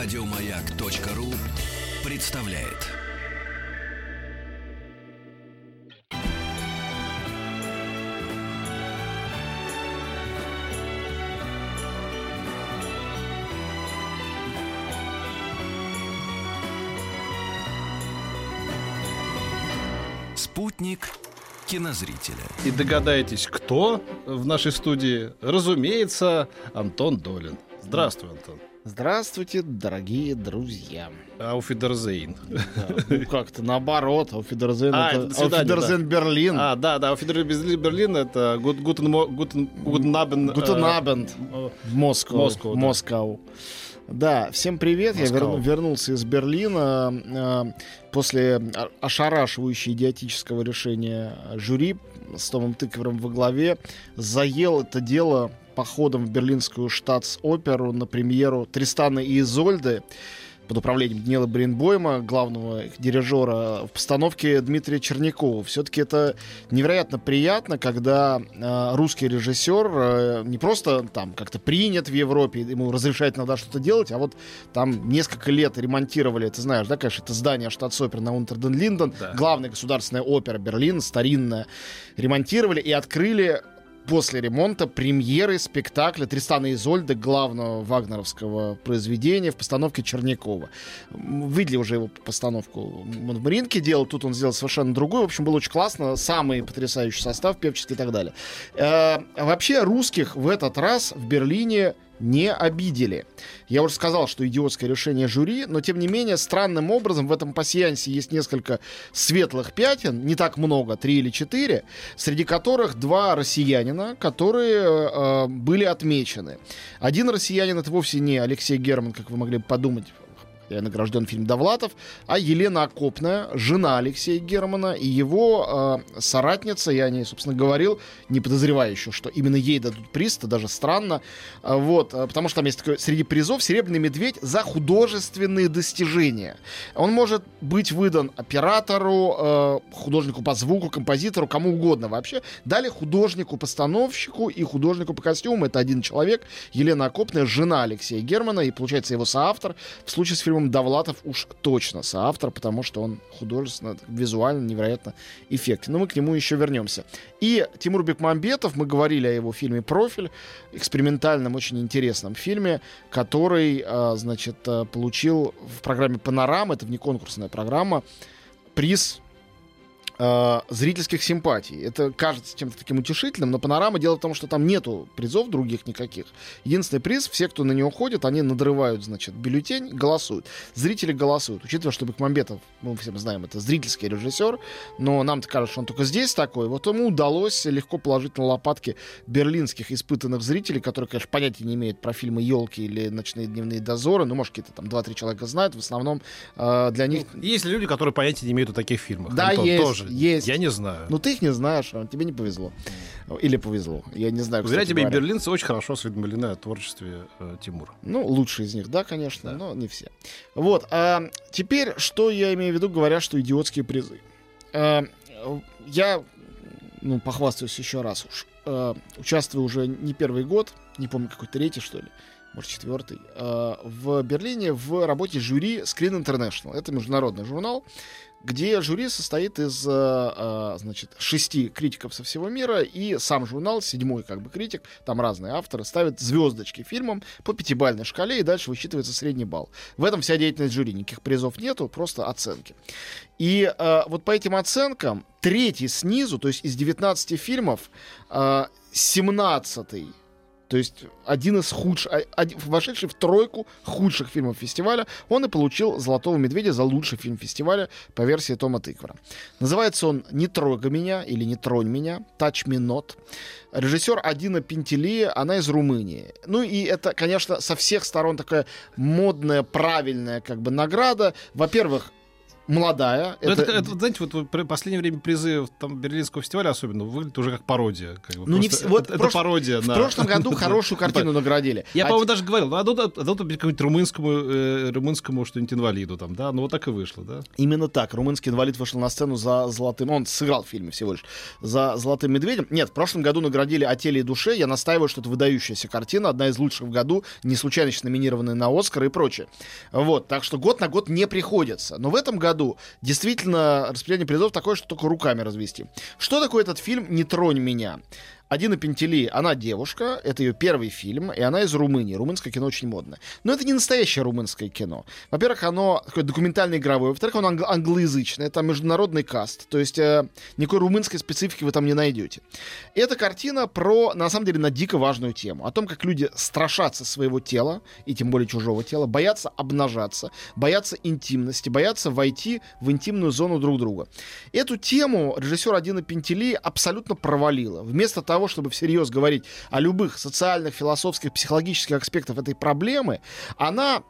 Радиомаяк.ру представляет. Спутник кинозрителя. И догадаетесь, кто в нашей студии? Разумеется, Антон Долин. Здравствуй, Антон. Здравствуйте, дорогие друзья. Auf Wiedersehen. Да, ну как-то наоборот, Auf Wiedersehen А, это это Auf Wiedersehen Берлин. А, да, да, Auf Wiedersehen Берлин это guten Abend, э, Guten Abend э, в Москву. Москву, да. Москву. Да, всем привет. Я Москва. верну- вернулся из Берлина э, после ошарашивающего идиотического решения жюри с Томом Тыквером во главе. Заел это дело походом в берлинскую штатс-оперу на премьеру Тристана и Изольды под управлением Даниэла Бринбойма, главного их дирижера, в постановке Дмитрия Чернякова. Все-таки это невероятно приятно, когда э, русский режиссер э, не просто там как-то принят в Европе, ему разрешают иногда что-то делать, а вот там несколько лет ремонтировали, ты знаешь, да, конечно, это здание штатс-оперы на Унтерден Линден, Да. главная государственная опера Берлина, старинная, ремонтировали и открыли после ремонта премьеры спектакля Тристана и Изольды, главного вагнеровского произведения в постановке Чернякова. Видели уже его постановку. В Маринке делал, тут он сделал совершенно другой. В общем, было очень классно. Самый потрясающий состав, певческий и так далее. Э, вообще русских в этот раз в Берлине не обидели. Я уже сказал, что идиотское решение жюри, но тем не менее странным образом в этом пассиансе есть несколько светлых пятен, не так много, три или четыре, среди которых два россиянина, которые э, были отмечены. Один россиянин это вовсе не Алексей Герман, как вы могли подумать, награжден фильм Довлатов, а Елена Окопная, жена Алексея Германа, и его э, соратница, я о ней, собственно, говорил, не подозревая еще, что именно ей дадут приз, это даже странно, А, вот, а, потому что там есть такой, среди призов «Серебряный медведь» за художественные достижения. Он может быть выдан оператору, э, художнику по звуку, композитору, кому угодно вообще. Далее художнику-постановщику и художнику по костюму. Это один человек, Елена Окопная, жена Алексея Германа, и, получается, его соавтор. В случае с фильмом Довлатов уж точно соавтор, потому что он художественно, визуально невероятно эффектен. Но мы к нему еще вернемся. И Тимур Бекмамбетов, мы говорили о его фильме «Профиль», экспериментальном, очень интересном фильме, который, а, значит, а, получил в программе «Панорама», это внеконкурсная программа, приз а, зрительских симпатий. Это кажется чем-то таким утешительным, но панорама дело в том, что там нету призов других никаких. Единственный приз, все, кто на него ходит, они надрывают, значит, бюллетень, голосуют. Зрители голосуют. Учитывая, что Бекмамбетов, мы все знаем, это зрительский режиссер, но нам-то кажется, что он только здесь такой. Вот ему удалось легко положить на лопатки берлинских испытанных зрителей, которые, конечно, понятия не имеют про фильмы «Елки» или «Ночные дневные дозоры». Ну, может, какие-то там 2-3 человека знают. В основном э, для них Есть люди, которые понятия не имеют о таких фильмах. Да, Антон, есть, тоже. Есть. Я не знаю. Ну, ты их не знаешь, а тебе не повезло. Или повезло. Я не знаю, Зря тебе и говоря. берлинцы очень хорошо осведомлены о творчестве э, Тимура. Ну, лучшие из них, да, конечно, но не все. Вот. а теперь, что я имею в виду, говоря, что идиотские призы. А, я, ну, похвастаюсь еще раз уж. а, участвую уже не первый год, не помню, какой третий, что ли, может, четвертый, а, в Берлине в работе жюри Screen International. Это международный журнал, где жюри состоит из, э, э, значит, шести критиков со всего мира, и сам журнал, седьмой как бы критик, там разные авторы, ставят звездочки фильмам по пятибалльной шкале, и дальше высчитывается средний балл. В этом вся деятельность жюри, никаких призов нету, просто оценки. И э, вот по этим оценкам, третий снизу, то есть из 19 фильмов, э, 17 то есть один из худших, вошедший в тройку худших фильмов фестиваля, он и получил «Золотого медведя» за лучший фильм фестиваля по версии Тома Тыквара. Называется он «Не трогай меня» или «Не тронь меня», «Touch me not». Режиссер Адина Пентелия, она из Румынии. Ну и это, конечно, со всех сторон такая модная, правильная как бы награда. Во-первых, молодая. Ну, это, это, знаете, вот в последнее время призы там, Берлинского фестиваля особенно выглядит уже как пародия. Как бы. Ну, не Просто вс- вот это, в это прош- пародия В на... прошлом году хорошую картину наградили. Я, А по-моему, даже говорил, ну, а а тут какому-нибудь румынскому, э, румынскому что-нибудь инвалиду там, да? Ну, вот так и вышло, да? Именно так. Румынский инвалид вышел на сцену за золотым... Он сыграл в фильме всего лишь. За золотым медведем. Нет, в прошлом году наградили «О теле и душе». Я настаиваю, что это выдающаяся картина, одна из лучших в году, не случайно номинированная на Оскар и прочее. Вот, так что год на год не приходится. Но в этом году действительно распределение призов такое, что только руками развести. Что такое этот фильм «Не тронь меня»? Адина Пентели, она девушка, это ее первый фильм, и она из Румынии. Румынское кино очень модное. Но это не настоящее румынское кино. Во-первых, оно такое документально-игровое. Во-вторых, оно англ- англоязычное. Это международный каст. То есть э, никакой румынской специфики вы там не найдете. Эта картина про, на самом деле, на дико важную тему. О том, как люди страшатся своего тела, и тем более чужого тела, боятся обнажаться, боятся интимности, боятся войти в интимную зону друг друга. Эту тему режиссер Адина Пентели абсолютно провалила. Вместо того, чтобы всерьез говорить о любых социальных, философских, психологических аспектах этой проблемы, она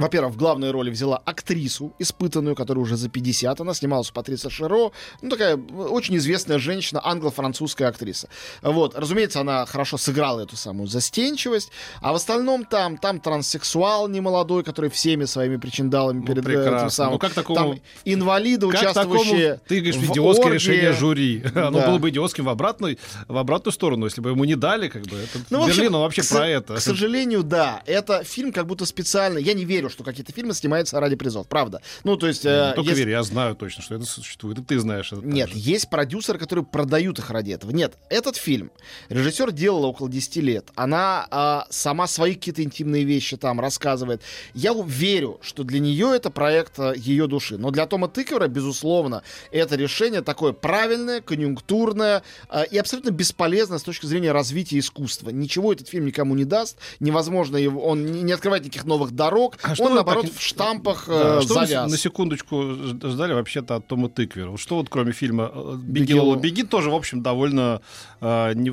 во-первых, в главной роли взяла актрису, испытанную, которая уже за 50. Она снималась у Патриса Широ. Ну, такая очень известная женщина, англо-французская актриса. Вот, разумеется, она хорошо сыграла эту самую застенчивость. А в остальном там, там транссексуал немолодой, который всеми своими причиндалами Ну, перед э, прекрасно. этим самым. Ну, как такому- Там инвалиды, Как участвующие такому, ты говоришь, в идиотское оргии. решение жюри. Оно Да. было бы идиотским в, обратную, в обратную сторону, если бы ему не дали, как бы. Это, Ну, Берлин, вообще к про это. К сожалению, да. Это фильм как будто специально... Я не верю, что какие-то фильмы снимаются ради призов, правда. Ну, то есть... э, Не только есть- верь, я знаю точно, что это существует, и ты знаешь это. Нет, также. есть продюсеры, которые продают их ради этого. Нет, этот фильм режиссер делала около 10 лет. Она а, сама свои какие-то интимные вещи там рассказывает. Я верю, что для нее это проект а, ее души. Но для Тома Тыквера, безусловно, это решение такое правильное, конъюнктурное а, и абсолютно бесполезное с точки зрения развития искусства. Ничего этот фильм никому не даст. Невозможно его... Он не не открывает никаких новых дорог. А что он, вы наоборот, так- в штампах э, что вы завяз. на секундочку ждали вообще-то от Тома Тыквера? Что вот кроме фильма э, «Беги, «Беги, Лола, Лола». беги» тоже, в общем, довольно э, не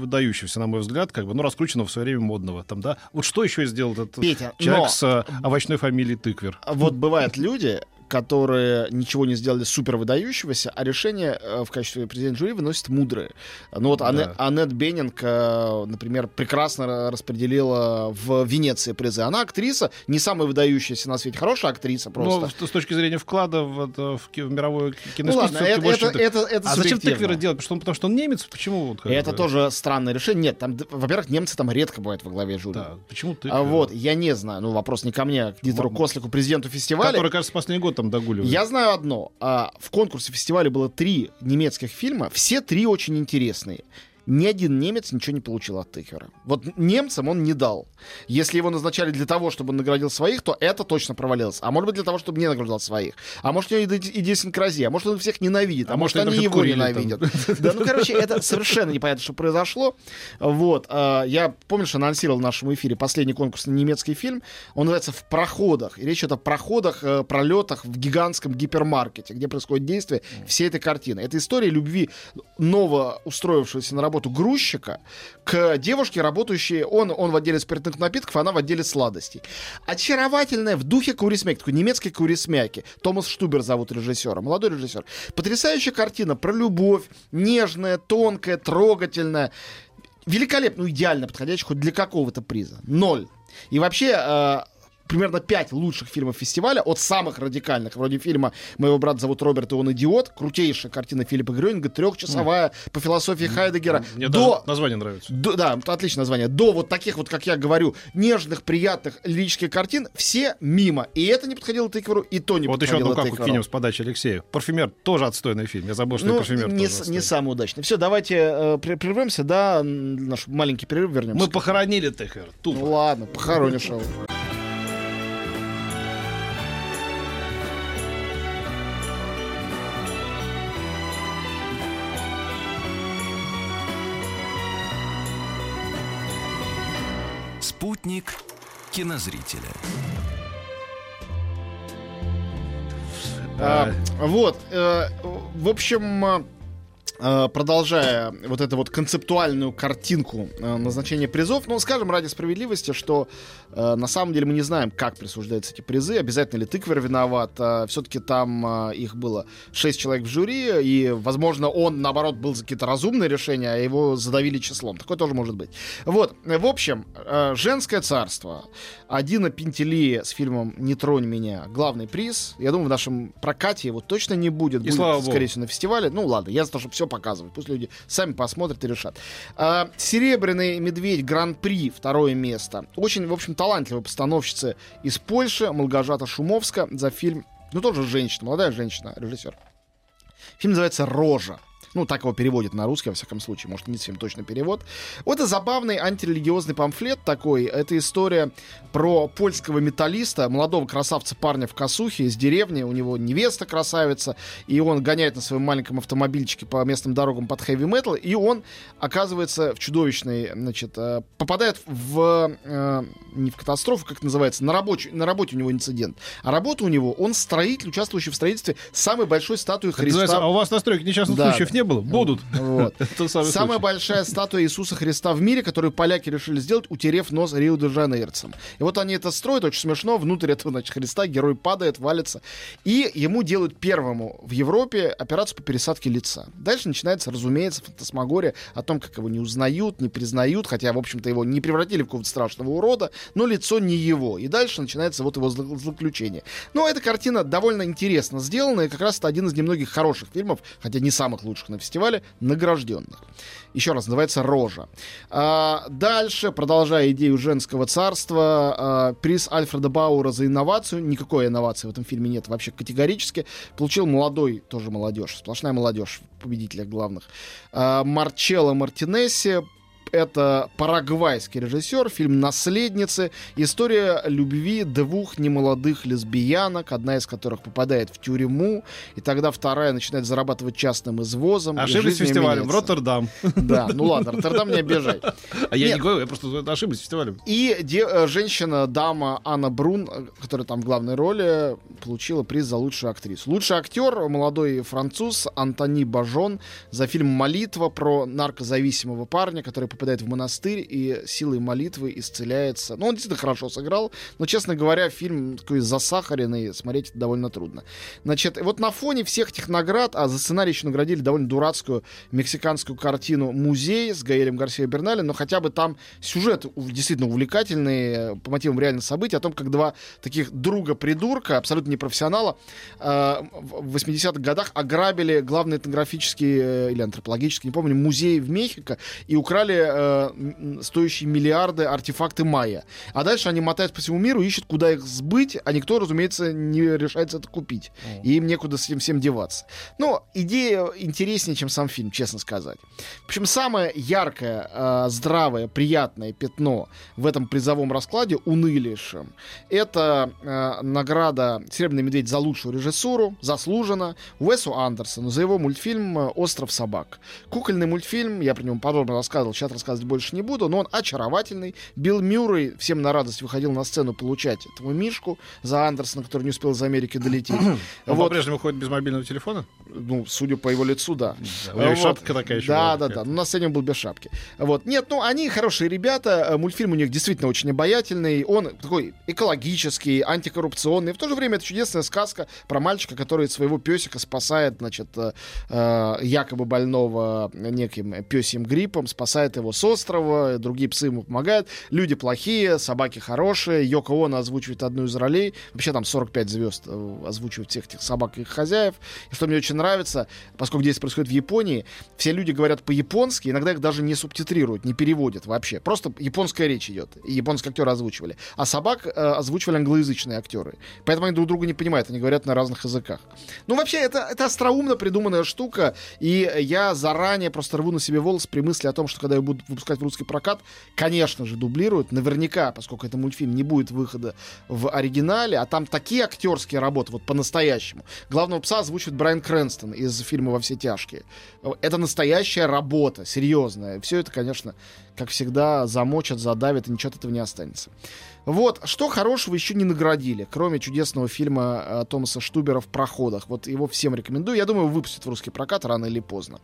на мой взгляд, как бы, ну, раскрученного в свое время модного. Там, да? Вот что еще сделал этот Петя, человек но- с э, овощной фамилией Тыквер? Вот бывают люди, которые ничего не сделали супер выдающегося, а решение э, в качестве президента жюри выносит мудрые. Ну вот Да. Аннет Беннинг, э, например, прекрасно ра- распределила в Венеции призы. Она актриса, не самая выдающаяся на свете, хорошая актриса просто. Ну, с, точки зрения вклада в, в, в мировое Ну киноискусство... ладно, всё-таки это, больше, это, это, это А зачем. Тыквера делать? Потому что, он, потому что он немец? Почему? Вот, Это бы? тоже странное решение. Нет, там, во-первых, немцы там редко бывают во главе жюри. Да, почему Тыквер? А вот, я не знаю, ну вопрос не ко мне, а к Дитеру Кослику, президенту фестиваля. Который, кажется, последний год там догуливает. Я знаю одно. А, в конкурсе фестиваля было три немецких фильма. Все три очень интересные. Ни один немец ничего не получил от Тыквера. Вот немцам он не дал. Если его назначали для того, чтобы он наградил своих, то это точно провалилось. А может быть для того, чтобы не награждал своих. А может у него идиосинкразия. А может он всех ненавидит. А, А может, они его ненавидят. Да, ну короче, это совершенно непонятно, что произошло. Вот. а, Я, помнишь, анонсировал в нашем эфире последний конкурсный немецкий фильм. Он называется «В проходах». И речь идет о проходах, э, пролетах в гигантском гипермаркете, где происходит действие всей этой картины. Это история любви нового устроившегося на работу грузчика к девушке, работающей... Он, он в отделе спиртных напитков, она в отделе сладостей. Очаровательная в духе Курисмяки, такой немецкой Курисмяки. Томас Штубер зовут режиссера, молодой режиссер. Потрясающая картина про любовь, нежная, тонкая, трогательная. Великолепно, идеально подходящая хоть для какого-то приза. Ноль. И вообще, э, примерно пять лучших фильмов фестиваля, от самых радикальных, вроде фильма «Моего брата зовут Роберт, и он идиот», крутейшая картина Филиппа Грёнинга, трехчасовая по философии Хайдегера, Мне до название нравится. до- да, отличное название. До вот таких вот, как я говорю, нежных, приятных лирических картин, все мимо. И это не подходило Тыкверу, и то не Вот еще подходило одну каку кинем с подачи Алексея. «Парфюмер» тоже отстойный фильм. Я забыл, что Ну, «Парфюмер» не, тоже не самый удачный. Все, давайте э, прервемся, да, наш маленький перерыв вернемся. Мы похоронили Тыквера. Тупо. Ну ладно, похоронишь его. Кинозрителя. А, вот, э, в общем, э, продолжая вот эту вот концептуальную картинку э, назначения призов, ну, скажем ради справедливости, что э, на самом деле мы не знаем, как присуждаются эти призы, обязательно ли тыквер виноват, все-таки там их было 6 человек в жюри, и, возможно, он, наоборот, был за какие-то разумные решения, а его задавили числом. Такое тоже может быть. Вот, в общем, «Женское царство», Адина Пентели с фильмом «Не тронь меня», главный приз. Я думаю, в нашем прокате его точно не будет. И будет, слава скорее богу. всего, на фестивале. Ну, ладно, я за то, чтобы все показывать. Пусть люди сами посмотрят и решат. А, «Серебряный медведь» Гран-при, второе место. Очень, в общем, талантливая постановщица из Польши, Малгажата Шумовска, за фильм, ну, тоже женщина, молодая женщина, режиссер. Фильм называется «Рожа». Ну, так его переводят на русский, во всяком случае. Может, не совсем точно перевод. Вот это забавный антирелигиозный памфлет такой. Это история про польского металлиста, молодого красавца парня в косухе из деревни. У него невеста красавица, и он гоняет на своем маленьком автомобильчике по местным дорогам под хэви метал, и он оказывается в чудовищной, значит, э, попадает в, э, не в катастрофу, как это называется, на, рабочий, на работе у него инцидент. А работа у него, он строитель, участвующий в строительстве самой большой статуи Христа. а у вас на стройке несчастных Да, случаев. Не было? Будут. Вот. Самый Самая большая статуя Иисуса Христа в мире, которую поляки решили сделать, утерев нос Рио-де-Жанейрцам. И вот они это строят, очень смешно. Внутрь этого, значит, Христа герой падает, валится. И ему делают первому в Европе операцию по пересадке лица. Дальше начинается, разумеется, фантасмагория о том, как его не узнают, не признают, хотя, в общем-то, его не превратили в какого-то страшного урода, но лицо не его. И дальше начинается вот его злоключение. Но эта картина довольно интересно сделана, и как раз это один из немногих хороших фильмов, хотя не самых лучших на фестивале, награжденных. Еще раз, называется «Рожа». А, дальше, продолжая идею женского царства, а, приз Альфреда Бауэра за инновацию. Никакой инновации в этом фильме нет вообще категорически. Получил молодой, тоже молодежь, сплошная молодежь в победителях главных. А, Марчелло Мартинесси, это парагвайский режиссер, фильм «Наследницы». История любви двух немолодых лесбиянок, одна из которых попадает в тюрьму, и тогда вторая начинает зарабатывать частным извозом. Ошиблись фестивалем. В. Роттердам. Да, ну ладно, Роттердам не обижай. А я не говорю, я просто ошиблась фестивалем. И э, женщина, дама Анна Брун, которая там в главной роли, получила приз за лучшую актрису. Лучший актер, молодой француз Антони Бажон за фильм «Молитва» про наркозависимого парня, который попадает в монастырь и силой молитвы исцеляется. Ну, он действительно хорошо сыграл, но, честно говоря, фильм такой засахаренный, смотреть это довольно трудно. Значит, вот на фоне всех этих наград, а за сценарий еще наградили довольно дурацкую мексиканскую картину «Музей» с Гаэлем Гарсией Бернале, но хотя бы там сюжет действительно увлекательный, э, по мотивам реальных событий, о том, как два таких друга-придурка, абсолютно непрофессионала, э, в 80-х годах ограбили главный этнографический э, или антропологический, не помню, музей в Мехико и украли э, стоящие миллиарды артефакты майя. А дальше они мотают по всему миру, ищут, куда их сбыть, а никто, разумеется, не решается это купить. И им некуда с этим всем деваться. Ну, идея интереснее, чем сам фильм, честно сказать. Общем, самое яркое, э, здравое, приятное пятно в этом призовом раскладе, унылейшем, это э, награда «Серебряный медведь» за лучшую режиссуру, заслуженно, Уэсу Андерсону за его мультфильм «Остров собак». Кукольный мультфильм, я про него подробно рассказывал, сейчас рассказывать больше не буду, но он очаровательный. Билл Мюррей всем на радость выходил на сцену получать этому Мишку за Андерсона, который не успел из Америки долететь. Он Вот, по-прежнему ходит без мобильного телефона? ну, судя по его лицу, да. У него Вот. шапка такая еще Да, была да, да. Ну, на сцене он был без шапки. Вот. Нет, ну, они хорошие ребята. э, Мультфильм у них действительно очень обаятельный. Он такой экологический, антикоррупционный. В то же время это чудесная сказка про мальчика, который своего песика спасает, значит, э, э, якобы больного неким песим гриппом, спасает его с острова, другие псы ему помогают. Люди плохие, собаки хорошие. Йоко Оно озвучивает одну из ролей. Вообще там 45 звезд э, озвучивают всех этих собак и их хозяев. И что мне очень нравится, поскольку здесь происходит в Японии, все люди говорят по-японски, иногда их даже не субтитрируют, не переводят вообще. Просто японская речь идет. И японские актеры озвучивали. А собак э, озвучивали англоязычные актеры. Поэтому они друг друга не понимают, они говорят на разных языках. Ну, вообще, это, это остроумно придуманная штука, и я заранее просто рву на себе волос при мысли о том, что когда я буду выпускать в русский прокат, конечно же, дублируют. Наверняка, поскольку это мультфильм, не будет выхода в оригинале, а там такие актерские работы, вот по-настоящему. Главного пса озвучивает Брайан Крэнстон из фильма «Во все тяжкие». Это настоящая работа, серьезная. Все это, конечно, как всегда, замочат, задавят, и ничего от этого не останется. Вот, что хорошего еще не наградили, кроме чудесного фильма э, Томаса Штубера в проходах. Вот его всем рекомендую. Я думаю, выпустят в русский прокат рано или поздно.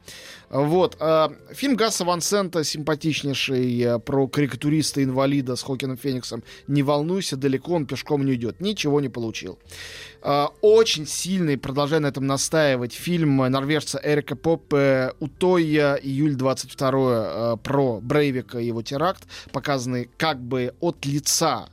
Вот. Э, фильм Гасса Ван Сента симпатичнейший э, про карикатуриста-инвалида с Хокином Фениксом. Не волнуйся, далеко он пешком не уйдет. Ничего не получил. Э, очень сильный, продолжаю на этом настаивать, фильм норвежца Эрика Поппе «Утоя», июль 22 э, про Брейвика и его теракт, показанный как бы от лица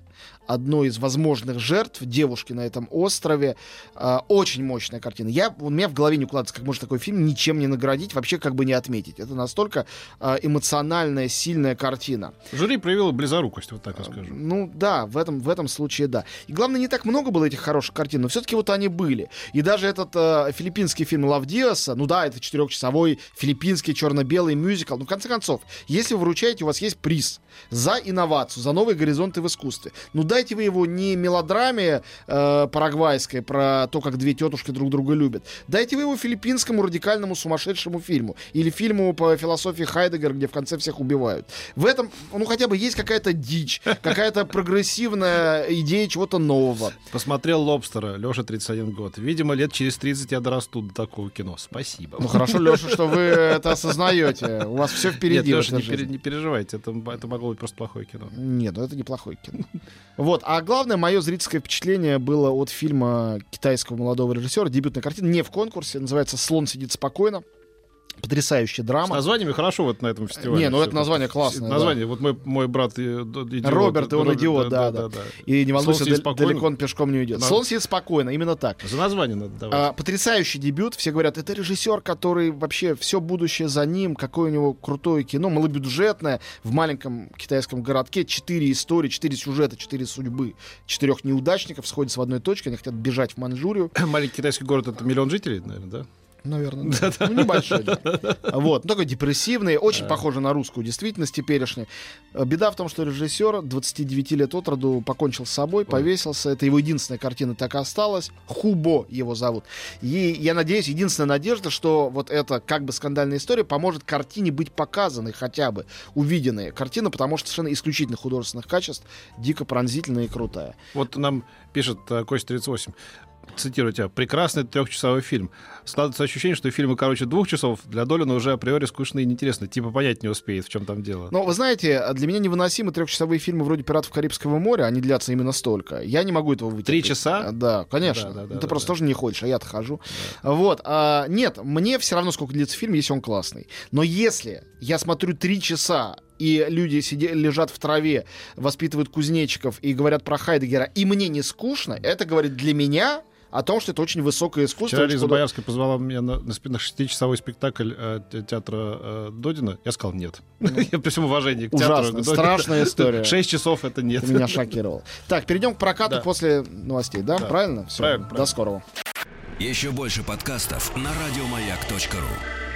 одной из возможных жертв, девушки на этом острове. Э, очень мощная картина. Я, у меня в голове не укладывается, как может такой фильм ничем не наградить, вообще как бы не отметить. Это настолько э, эмоциональная, сильная картина. Жюри проявило близорукость, вот так я скажу. Ну да, в этом, в этом случае да. И главное, не так много было этих хороших картин, но все-таки вот они были. И даже этот э, филиппинский фильм Лав Диаса, ну да, это четырехчасовой филиппинский черно-белый мюзикл. Ну, в конце концов, если вы вручаете, у вас есть приз за инновацию, за новые горизонты в искусстве. Ну дайте вы его не мелодраме э, парагвайской про то, как две тетушки друг друга любят. Дайте вы его филиппинскому радикальному сумасшедшему фильму. Или фильму по философии Хайдегера, где в конце всех убивают. В этом, ну, хотя бы есть какая-то дичь, какая-то прогрессивная идея чего-то нового. Посмотрел «Лобстера», Леша, 31 год. Видимо, лет через 30 я дорасту до такого кино. Спасибо. Ну хорошо, Леша, что вы это осознаете. У вас все впереди. Нет, Леша, не, жизни. не переживайте, это, это могло быть просто плохое кино. Нет, ну это неплохое кино. Вот. А главное, мое зрительское впечатление было от фильма китайского молодого режиссера, дебютная картина, не в конкурсе, называется «Слон сидит спокойно». Потрясающая С драма. названиями хорошо вот на этом фестивале. Не, ну это название классное, Название, вот мой, мой брат идиот. Роберт, и он Роберт, идиот, да, да. да. И не волнуйся, «Слон сидит дал- спокойно». далеко он пешком не уйдет. Надо- «Слон сидит спокойно», именно так. За название надо давать. А, потрясающий дебют. Все говорят, это режиссер, который вообще все будущее за ним, какое у него крутое кино, малобюджетное, в маленьком китайском городке. Четыре истории, четыре сюжета, четыре судьбы. Четырех неудачников сходятся в одной точке, они хотят бежать в Маньчжурию. Маленький китайский город это миллион жителей, наверное, да? Наверное, да. Ну, небольшой. да. Вот, ну, такой депрессивный, очень похожий на русскую действительность теперешнюю. Э, Беда в том, что режиссер 29 лет от роду покончил с собой, повесился. Это его единственная картина так и осталась. Хубо его зовут. И я надеюсь, единственная надежда, что вот эта как бы скандальная история поможет картине быть показанной хотя бы, увиденной. Картина, потому что совершенно исключительных художественных качеств, дико пронзительная и крутая. Вот нам пишет э, Кость 38. Цитирую тебя. Прекрасный трехчасовой фильм. Складывается ощущение, что фильмы короче двух часов для Долина уже априори скучные и неинтересны. Типа понять не успеет, в чем там дело. Но вы знаете, для меня невыносимы трехчасовые фильмы вроде «Пиратов Карибского моря», они длятся именно столько. Я не могу этого вытерпеть. Три часа? Да, конечно. Да, да, да, Ты да, просто да. тоже не хочешь, а я-то хожу. Вот. а, нет, мне все равно, сколько длится фильм, если он классный. Но если я смотрю три часа, и люди сидя, лежат в траве, воспитывают кузнечиков и говорят про Хайдегера, и мне не скучно, это говорит для меня о том, что это очень высокое искусство. Вчера Лиза худо- Боярская позвала меня на, на, на шестичасовой спектакль э, те- театра э, Додина. Я сказал нет. Я при всем уважении к театру. Страшная история. Шесть часов это нет. Ты меня шокировал. Так, перейдем к прокату Да. после новостей, да? Да. Правильно? Все. Правильно, До правильно. скорого. Еще больше подкастов на радиомаяк.ру.